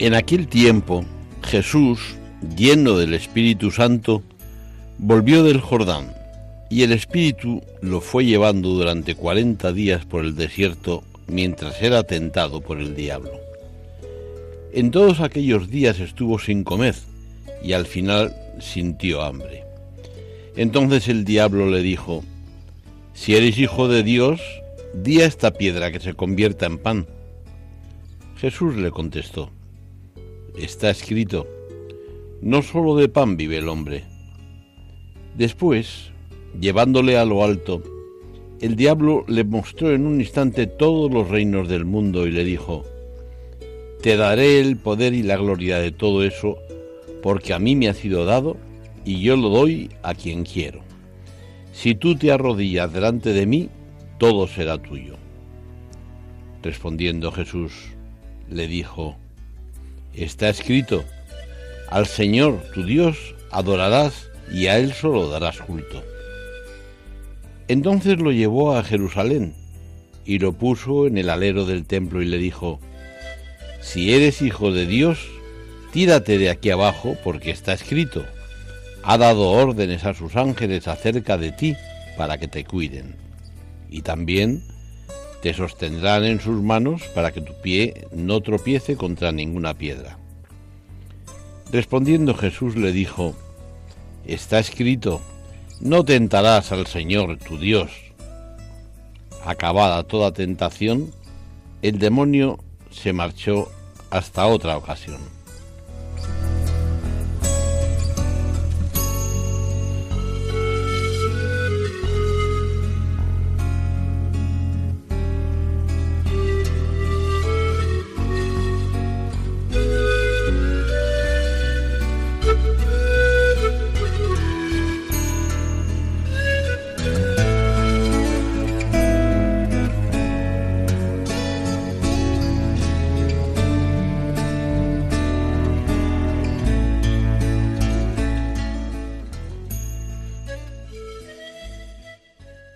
En aquel tiempo, Jesús, lleno del Espíritu Santo, volvió del Jordán, y el Espíritu lo fue llevando durante cuarenta días por el desierto mientras era tentado por el diablo. En todos aquellos días estuvo sin comer, y al final sintió hambre. Entonces el diablo le dijo, Si eres hijo de Dios, di a esta piedra que se convierta en pan. Jesús le contestó, está escrito, no solo de pan vive el hombre. Después, llevándole a lo alto, el diablo le mostró en un instante todos los reinos del mundo y le dijo, Te daré el poder y la gloria de todo eso, porque a mí me ha sido dado, y yo lo doy a quien quiero. Si tú te arrodillas delante de mí, todo será tuyo. Respondiendo Jesús, le dijo, Está escrito, al Señor tu Dios adorarás y a Él solo darás culto. Entonces lo llevó a Jerusalén y lo puso en el alero del templo y le dijo, Si eres hijo de Dios, tírate de aquí abajo porque está escrito, ha dado órdenes a sus ángeles acerca de ti para que te cuiden. Y también te sostendrán en sus manos para que tu pie no tropiece contra ninguna piedra. Respondiendo Jesús le dijo, Está escrito, no tentarás al Señor tu Dios. Acabada toda tentación, el demonio se marchó hasta otra ocasión.